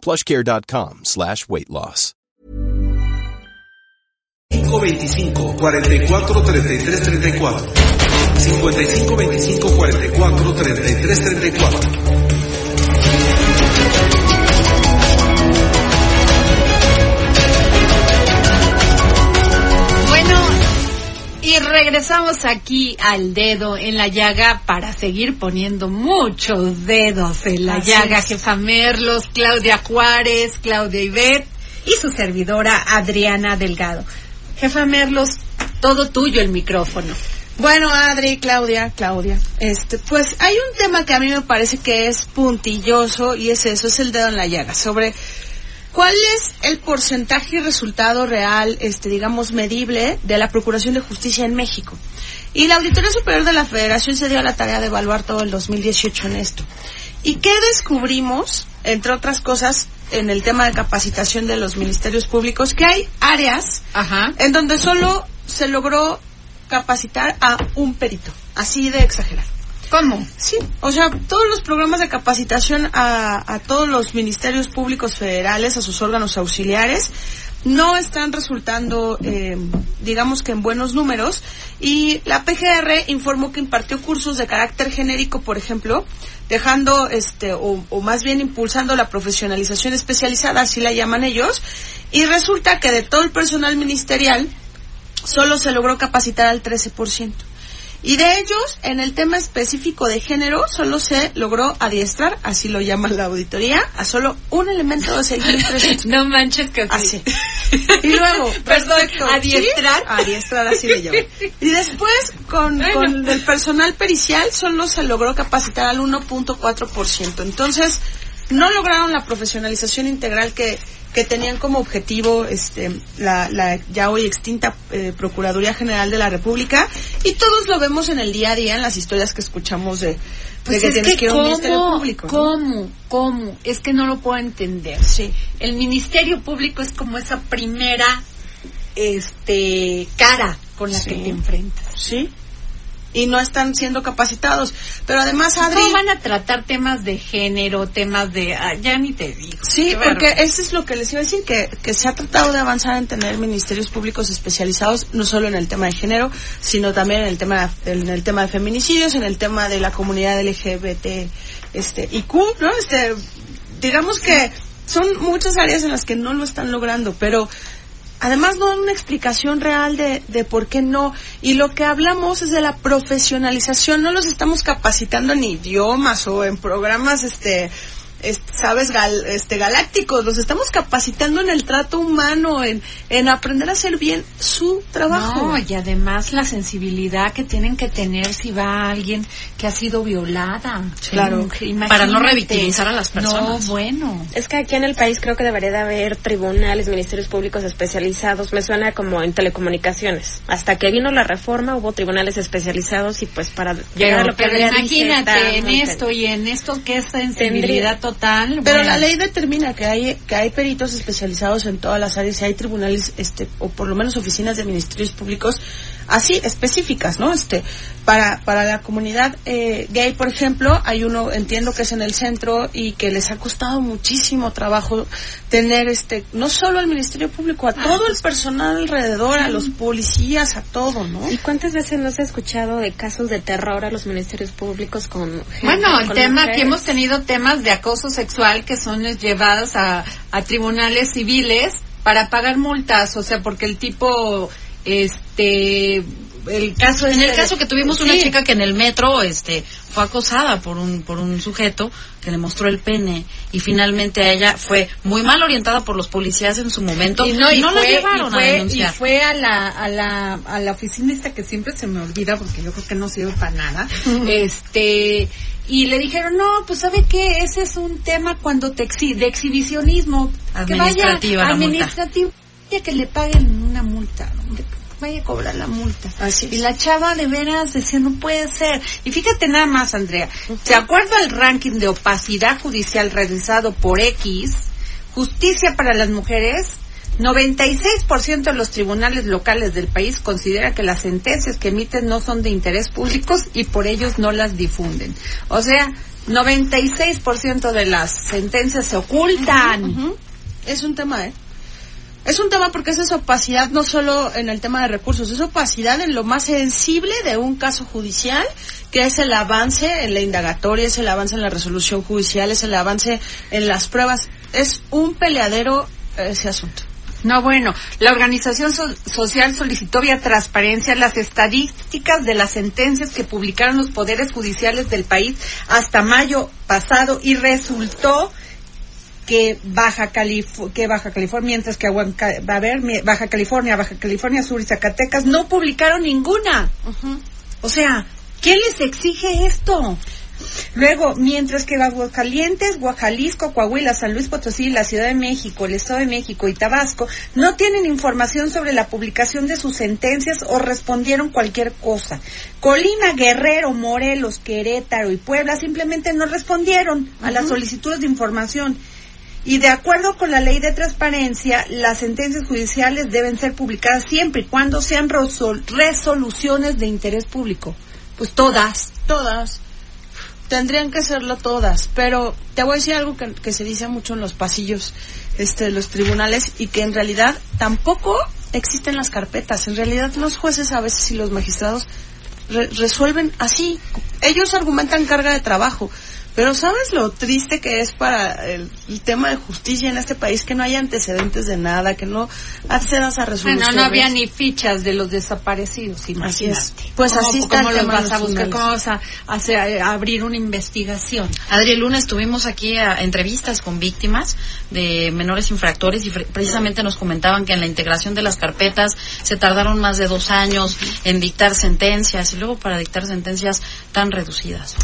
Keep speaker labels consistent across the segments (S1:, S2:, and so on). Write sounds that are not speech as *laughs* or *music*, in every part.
S1: plushcare.com slash weight loss.
S2: 525 44 33 34 55 25 44 33 34
S3: regresamos aquí al dedo en la llaga para seguir poniendo muchos dedos en la
S4: Así
S3: llaga.
S4: es.
S3: Jefa Merlos, Claudia Juárez, Claudia Ibet y su servidora Adriana Delgado. Jefa Merlos, todo tuyo el micrófono.
S4: Bueno, Adri, Claudia, Claudia, este, pues hay un tema que a mí me parece que es puntilloso y es eso, es el dedo en la llaga, sobre cuál es el porcentaje y resultado real, este, digamos, medible de la Procuración de Justicia en México. Y la Auditoría Superior de la Federación se dio a la tarea de evaluar todo el 2018 en esto. ¿Y qué descubrimos, entre otras cosas, en el tema de capacitación de los ministerios públicos? Que hay áreas
S3: Ajá.
S4: en donde solo se logró capacitar a un perito, así de exagerar.
S3: ¿Cómo?
S4: Sí, o sea, todos los programas de capacitación a, a todos los ministerios públicos federales, a sus órganos auxiliares, no están resultando, eh, digamos que en buenos números. Y la PGR informó que impartió cursos de carácter genérico, por ejemplo, dejando, este, o, o más bien impulsando la profesionalización especializada, así la llaman ellos. Y resulta que de todo el personal ministerial, solo se logró capacitar al 13%. Y de ellos, en el tema específico de género, solo se logró adiestrar, así lo llama la auditoría, a solo un elemento de 6.300.
S3: No manches que
S4: Así. Y luego, *laughs*
S3: Perdón, ¿adiestrar?
S4: ¿sí? Adiestrar, así le llaman. *laughs* Y después, con, con el personal pericial, solo se logró capacitar al 1.4%. Entonces, no lograron la profesionalización integral que, que tenían como objetivo este, la, la ya hoy extinta eh, Procuraduría General de la República. Y todos lo vemos en el día a día, en las historias que escuchamos de,
S3: Pues
S4: que
S3: es
S4: tienes
S3: que
S4: que ir a un ministerio
S3: cómo,
S4: público. ¿no?
S3: cómo, cómo, es que no lo puedo entender.
S4: Sí.
S3: El Ministerio Público es como esa primera, este, cara con la
S4: Sí.
S3: que te enfrentas.
S4: Sí. Y no están siendo capacitados. Pero además, Adri.
S3: ¿Cómo van a tratar temas de género, temas de, ah, ya ni te digo.
S4: Sí, porque eso es lo que les iba a decir, que, que se ha tratado de avanzar en tener ministerios públicos especializados, no solo en el tema de género, sino también en el tema, en el tema de feminicidios, en el tema de la comunidad LGBT, este, IQ, ¿no? Este, digamos que son muchas áreas en las que no lo están logrando, pero además no dan una explicación real de, de por qué no. Y lo que hablamos es de la profesionalización. No los estamos capacitando en idiomas o en programas, este, es- sabes, gal- este, galácticos. Los estamos capacitando en el trato humano, en, en aprender a hacer bien su trabajo.
S3: No, y además la sensibilidad que tienen que tener si va alguien que ha sido violada.
S4: Claro.
S3: Imagínate.
S5: Para no revictimizar a las personas.
S3: No, bueno.
S6: Es que aquí en el país creo que debería de haber tribunales, ministerios públicos especializados. Me suena como en telecomunicaciones. Hasta que vino la reforma hubo tribunales especializados y pues para llegar a lo que
S3: pero
S6: dice,
S3: imagínate en esto y en esto que es sensibilidad total.
S4: Pero
S3: bueno.
S4: la ley determina que hay que hay peritos especializados en todas las áreas y hay tribunales este o por lo menos oficinas de ministerios públicos así específicas, ¿no? Este para para la comunidad eh, gay, por ejemplo, hay uno entiendo que es en el centro y que les ha costado muchísimo trabajo tener este no solo al ministerio público, a todo el personal alrededor, a los policías, a todo, ¿no?
S6: ¿Y cuántas veces no se ha escuchado de casos de terror a los ministerios públicos con gente-
S3: Bueno, el
S6: con
S3: tema,
S6: mujeres?
S3: aquí hemos tenido temas de acoso sexual que son llevados a, a tribunales civiles para pagar multas, o sea, porque el tipo, este, el caso
S5: en el caso que tuvimos una
S3: Sí.
S5: chica que en el metro este fue acosada por un por un sujeto que le mostró el pene y finalmente a ella fue muy mal orientada por los policías en su momento
S3: y no, y
S5: la
S3: fue,
S5: llevaron
S3: y fue,
S5: a denunciar
S3: y fue a la, a la, a la oficina esta que siempre se me olvida porque yo creo que no sirve para nada. *laughs* este, y le dijeron, no, pues sabe qué, ese es un tema cuando te exhi de exhibicionismo. Que vaya,
S5: la
S3: administrativo, que le paguen una multa, vaya a cobrar la multa.
S4: Así.
S3: Y la chava de veras decía, no puede ser. Y fíjate nada más, Andrea, de acuerdo al ranking de opacidad judicial realizado por X, Justicia para las Mujeres, 96% de los tribunales locales del país considera que las sentencias que emiten no son de interés público y por ellos no las difunden. O sea, 96% de las sentencias se ocultan.
S4: Es un tema, ¿eh? Es un tema porque es esa opacidad no solo en el tema de recursos, es opacidad en lo más sensible de un caso judicial, que es el avance en la indagatoria, es el avance en la resolución judicial, es el avance en las pruebas. Es un peleadero ese asunto.
S3: No, bueno, la organización so- social solicitó vía transparencia las estadísticas de las sentencias que publicaron los poderes judiciales del país hasta mayo pasado y resultó que Baja Calif- que Baja California, mientras que va a haber Baja California, Baja California Sur y Zacatecas no publicaron ninguna. O sea, ¿quién les exige esto? Luego, mientras que Aguascalientes, Guajalisco, Coahuila, San Luis Potosí, la Ciudad de México, el Estado de México y Tabasco no tienen información sobre la publicación de sus sentencias o respondieron cualquier cosa. Colima, Guerrero, Morelos, Querétaro y Puebla simplemente no respondieron a las solicitudes de información. Y de acuerdo con la ley de transparencia, las sentencias judiciales deben ser publicadas siempre y cuando sean resol- resoluciones de interés público. Pues todas.
S4: Todas. Tendrían que serlo todas, pero te voy a decir algo que, que se dice mucho en los pasillos este, de los tribunales y que en realidad tampoco existen las carpetas. En realidad los jueces a veces y los magistrados re- resuelven así. Ellos argumentan carga de trabajo. Pero ¿sabes lo triste que es para el, el tema de justicia en este país? Que no hay antecedentes de nada, que no accedas a resoluciones.
S3: Bueno, no había ni fichas de los desaparecidos,
S4: Así
S3: imagínate.
S4: es. Pues
S3: ¿Cómo-
S4: así está
S3: ¿Cómo los vas a buscar? ¿Cómo vas a, hacer- a abrir una investigación?
S5: Adri, el lunes tuvimos aquí a- entrevistas con víctimas de menores infractores y fre- precisamente nos comentaban que en la integración de las carpetas se tardaron más de dos años en dictar sentencias y luego para dictar sentencias tan reducidas.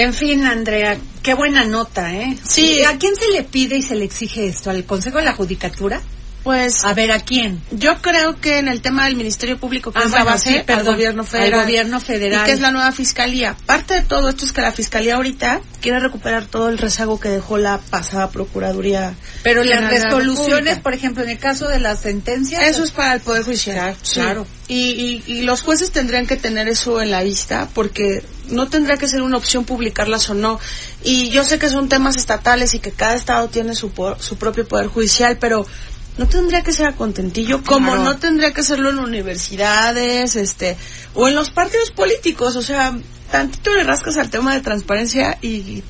S3: En fin, Andrea, qué buena nota, ¿eh?
S4: Sí.
S3: ¿Y ¿A quién se le pide y se le exige esto? ¿Al Consejo de la Judicatura?
S4: Pues
S3: A ver, ¿a quién?
S4: Yo creo que en el tema del Ministerio Público, que
S3: Ah,
S4: es la base,
S3: sí,
S4: al gobierno
S3: al
S4: federal.
S3: gobierno federal.
S4: Y que es la nueva fiscalía. Parte de todo esto es que la fiscalía ahorita quiere recuperar todo el rezago que dejó la pasada Procuraduría.
S3: Pero las resoluciones, por ejemplo, en el caso de las sentencias...
S4: Eso es para el Poder Judicial. Sí.
S3: claro.
S4: Y, y, y los jueces tendrían que tener eso en la vista porque no tendría que ser una opción publicarlas o no. Y yo sé que son temas estatales y que cada estado tiene su, su propio Poder Judicial, pero no tendría que ser a contentillo, como
S3: Claro.
S4: no tendría que serlo en universidades, este, o en los partidos políticos. O sea, tantito le rascas al tema de transparencia y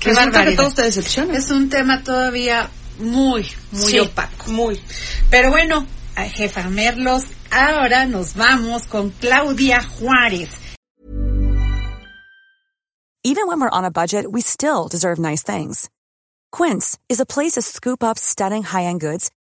S3: Qué
S4: resulta que todos te decepcionan.
S3: Es un tema todavía muy, muy
S4: Sí,
S3: opaco.
S4: Muy.
S3: Pero bueno, a jefa Merlos, ahora nos vamos con Claudia Juárez.
S7: Even when we're on a budget, we still deserve nice things. Quince is a place to scoop up stunning high-end goods